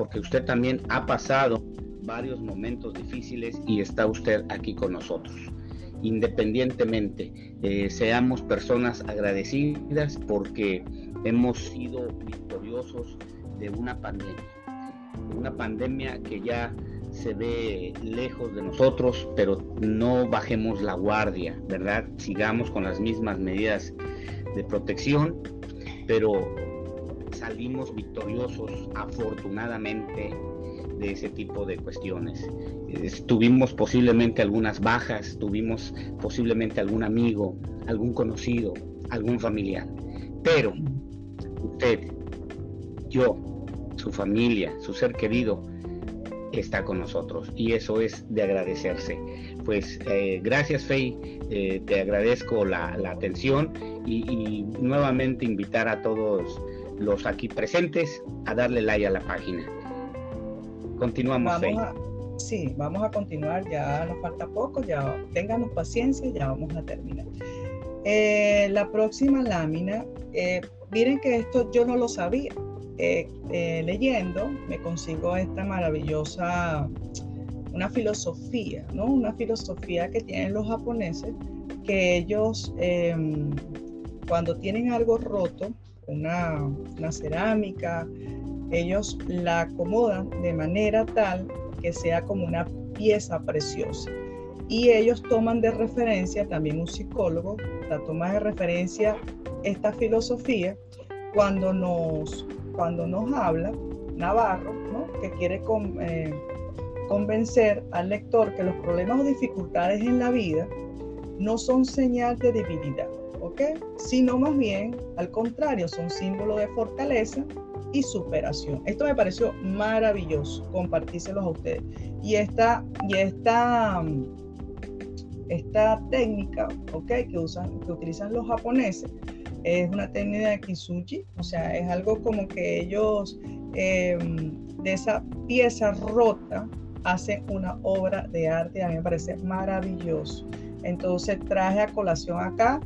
B: porque usted también ha pasado varios momentos difíciles y está usted aquí con nosotros. Independientemente, eh, seamos personas agradecidas porque hemos sido victoriosos de una pandemia. Una pandemia que ya se ve lejos de nosotros, pero no bajemos la guardia, ¿verdad? Sigamos con las mismas medidas de protección, pero salimos victoriosos afortunadamente de ese tipo de cuestiones. Tuvimos posiblemente algunas bajas, tuvimos posiblemente algún amigo, algún conocido, algún familiar, pero usted, yo, su familia, su ser querido, está con nosotros y eso es de agradecerse. Pues eh, gracias Fey, eh, te agradezco la, atención y, nuevamente invitar a todos los aquí presentes a darle like a la página. Continuamos.
C: Vamos sí, vamos a continuar, ya nos falta poco, ya ténganos paciencia, ya vamos a terminar. Eh, la próxima lámina, miren que esto yo no lo sabía. Eh, leyendo me consigo esta maravillosa, una filosofía, ¿no? Una filosofía que tienen los japoneses, que ellos em, cuando tienen algo roto, una, cerámica, ellos la acomodan de manera tal que sea como una pieza preciosa. Y ellos toman de referencia, también un psicólogo, la toma de referencia esta filosofía cuando nos, cuando nos habla Navarro, que quiere eh, convencer al lector que los problemas o dificultades en la vida no son señal de debilidad, ¿ok? Sino más bien, al contrario, son símbolo de fortaleza y superación. Esto me pareció maravilloso, compartírselos a ustedes. Y esta, y esta, esta técnica, ¿ok? Que, usan, que utilizan los japoneses, es una técnica de Kisuchi, o sea, es algo como que ellos em, de esa pieza rota hacen una obra de arte, a mí me parece maravilloso. Entonces traje a colación acá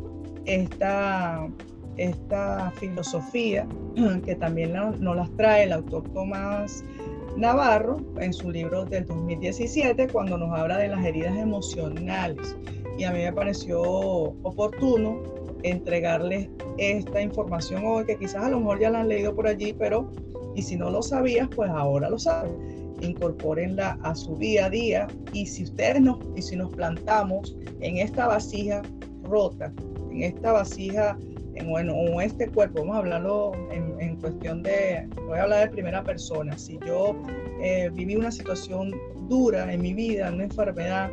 C: esta, esta filosofía que también nos las trae el autor Tomás Navarro en su libro del 2017 cuando nos habla de las heridas emocionales. Y a mí me pareció oportuno entregarles esta información hoy, que quizás a lo mejor ya la han leído por allí, pero y si no lo sabías, pues ahora lo saben. Incorpórenla a su día a día y si ustedes nos, y si nos plantamos en esta vasija rota, en esta vasija, en bueno, o este cuerpo, vamos a hablarlo en, en, cuestión de, voy a hablar de primera persona, si yo eh, viví una situación dura en mi vida, una enfermedad,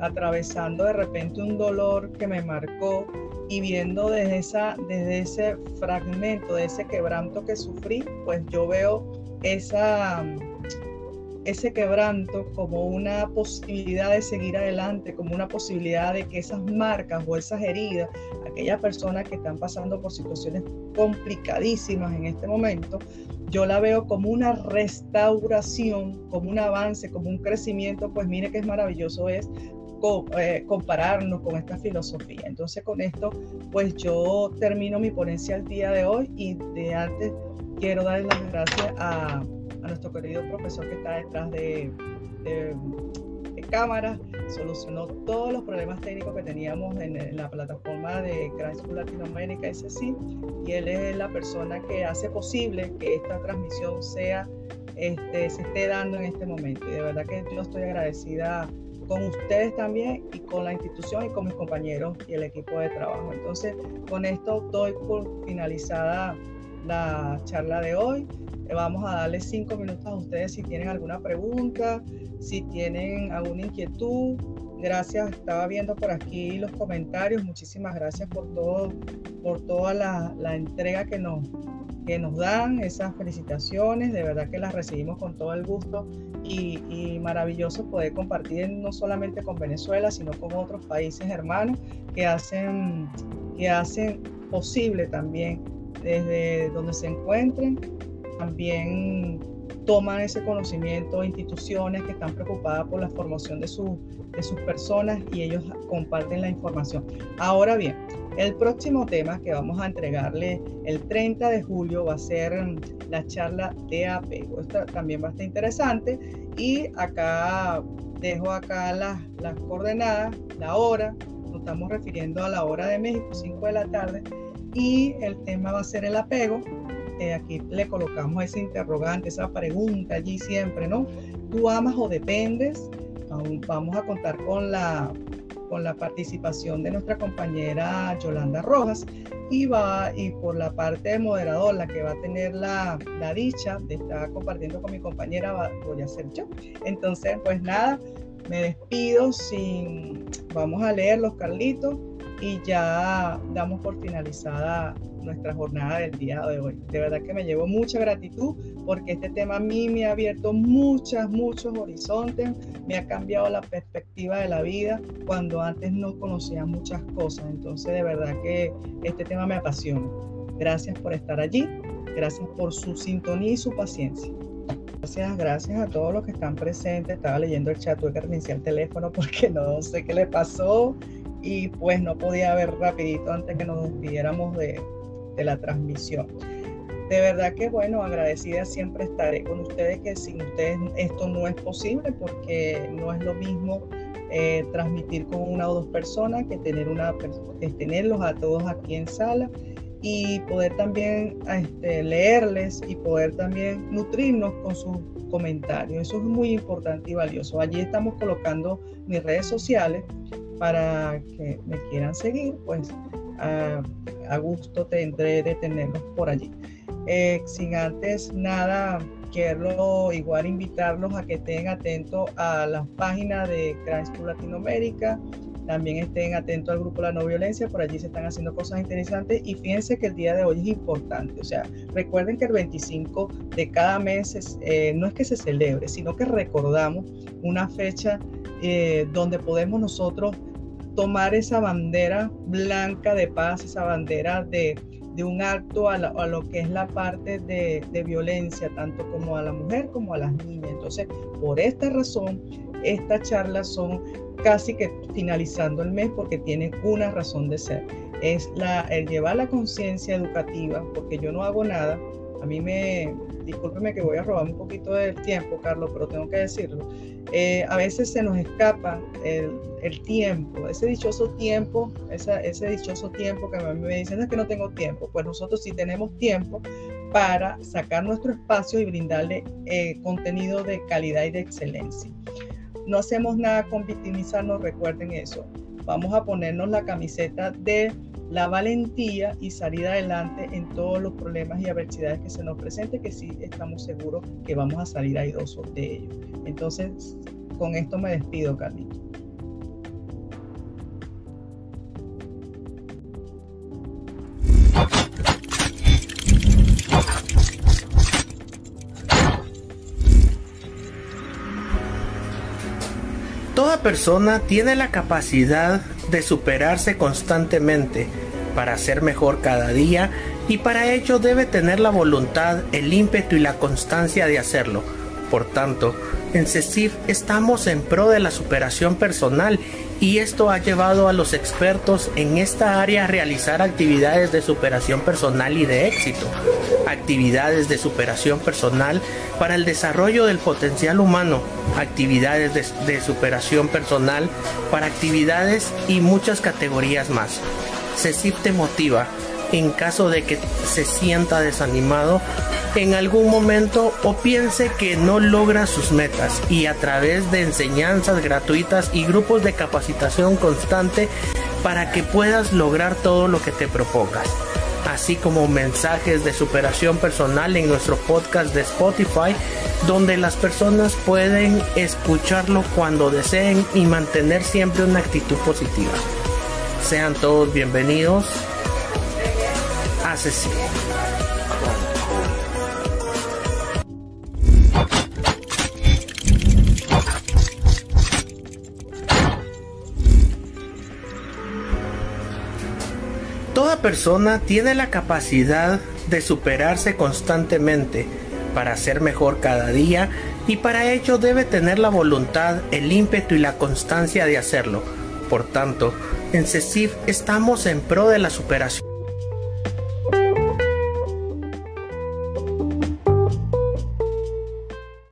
C: atravesando de repente un dolor que me marcó y viendo desde, esa, desde ese fragmento, de ese quebranto que sufrí, pues yo veo esa ese quebranto como una posibilidad de seguir adelante, como una posibilidad de que esas marcas o esas heridas, aquellas personas que están pasando por situaciones complicadísimas en este momento, yo la veo como una restauración, como un avance, como un crecimiento, pues mire qué maravilloso es eh, compararnos con esta filosofía. Entonces con esto, pues yo termino mi ponencia el día de hoy y de antes quiero dar las gracias a nuestro querido profesor que está detrás de, de, cámaras, solucionó todos los problemas técnicos que teníamos en, la plataforma de Grand School Latinoamérica, ese sí, y él es la persona que hace posible que esta transmisión sea este, se esté dando en este momento. Y de verdad que yo estoy agradecida con ustedes también y con la institución y con mis compañeros y el equipo de trabajo. Entonces, con esto doy por finalizada la charla de hoy. Eh, vamos a darle cinco minutos a ustedes si tienen alguna pregunta, si tienen alguna inquietud. Gracias, estaba viendo por aquí los comentarios. Muchísimas gracias por todo, por toda la, la entrega que nos, que nos dan, esas felicitaciones, de verdad que las recibimos con todo el gusto y, maravilloso poder compartir no solamente con Venezuela, sino con otros países hermanos que hacen, que hacen posible también desde donde se encuentren, también toman ese conocimiento instituciones que están preocupadas por la formación de, de sus personas y ellos comparten la información. Ahora bien, el próximo tema que vamos a entregarle el 30 de julio va a ser la charla de apego. Esta también va a estar interesante y acá dejo acá las, las coordenadas, la hora, nos estamos refiriendo a la hora de México, 5 de la tarde, y el tema va a ser el apego. Eh, aquí le colocamos ese interrogante, esa pregunta allí siempre, ¿no? ¿Tú amas o dependes? Vamos a contar con la con la participación de nuestra compañera Yolanda Rojas y va y por la parte de moderador la que va a tener la, la dicha de estar compartiendo con mi compañera voy a ser yo entonces pues nada me despido sin vamos a leer los Carlitos y ya damos por finalizada nuestra jornada del día de hoy. De verdad que me llevo mucha gratitud porque este tema a mí me ha abierto muchas, muchos horizontes, me ha cambiado la perspectiva de la vida cuando antes no conocía muchas cosas. Entonces de verdad que este tema me apasiona. Gracias por estar allí, gracias por su sintonía y su paciencia. Gracias, gracias a todos los que están presentes. Estaba leyendo el chat, tuve que reiniciar el teléfono porque no sé qué le pasó y pues no podía ver rapidito antes que nos despidiéramos de, de la transmisión. De verdad que bueno, agradecida siempre estaré con ustedes, que sin ustedes esto no es posible porque no es lo mismo eh, transmitir con una o dos personas que tener una, tenerlos a todos aquí en sala y poder también este, leerles y poder también nutrirnos con sus comentarios. Eso es muy importante y valioso. Allí estamos colocando mis redes sociales para que me quieran seguir, pues a, gusto tendré de tenerlos por allí. Eh, sin antes nada, quiero igual invitarlos a que estén atentos a las páginas de Crime School Latinoamérica, también estén atentos al grupo La No Violencia, por allí se están haciendo cosas interesantes y fíjense que el día de hoy es importante, o sea, recuerden que el 25 de cada mes eh, no es que se celebre, sino que recordamos una fecha eh, donde podemos nosotros tomar esa bandera blanca de paz, esa bandera de, un acto a, lo que es la parte de, violencia, tanto como a la mujer como a las niñas. Entonces, por esta razón, estas charlas son casi que finalizando el mes porque tienen una razón de ser. Es la, el llevar la conciencia educativa, porque yo no hago nada. A mí me, discúlpeme que voy a robar un poquito del tiempo, Carlos, pero tengo que decirlo. Eh, a veces se nos escapa el, tiempo, ese dichoso tiempo, ese dichoso tiempo que a mí me dicen es que no tengo tiempo. Pues nosotros sí tenemos tiempo para sacar nuestro espacio y brindarle eh, contenido de calidad y de excelencia. No hacemos nada con victimizarnos, recuerden eso. Vamos a ponernos la camiseta de la valentía y salir adelante en todos los problemas y adversidades que se nos presenten, que sí estamos seguros que vamos a salir airosos de ellos. Entonces, con esto me despido, Carlito.
A: Toda persona tiene la capacidad de superarse constantemente para ser mejor cada día y para ello debe tener la voluntad, el ímpetu y la constancia de hacerlo. Por tanto, en CECIF estamos en pro de la superación personal y esto ha llevado a los expertos en esta área a realizar actividades de superación personal y de éxito, actividades de superación personal para el desarrollo del potencial humano, actividades de, superación personal para actividades y muchas categorías más. CECIP te motiva en caso de que se sienta desanimado en algún momento o piense que no logra sus metas y a través de enseñanzas gratuitas y grupos de capacitación constante para que puedas lograr todo lo que te propongas así como mensajes de superación personal en nuestro podcast de Spotify, donde las personas pueden escucharlo cuando deseen y mantener siempre una actitud positiva. Sean todos bienvenidos a Cecilia. Toda persona tiene la capacidad de superarse constantemente para ser mejor cada día y para ello debe tener la voluntad, el ímpetu y la constancia de hacerlo. Por tanto, en CECIF estamos en pro de la superación.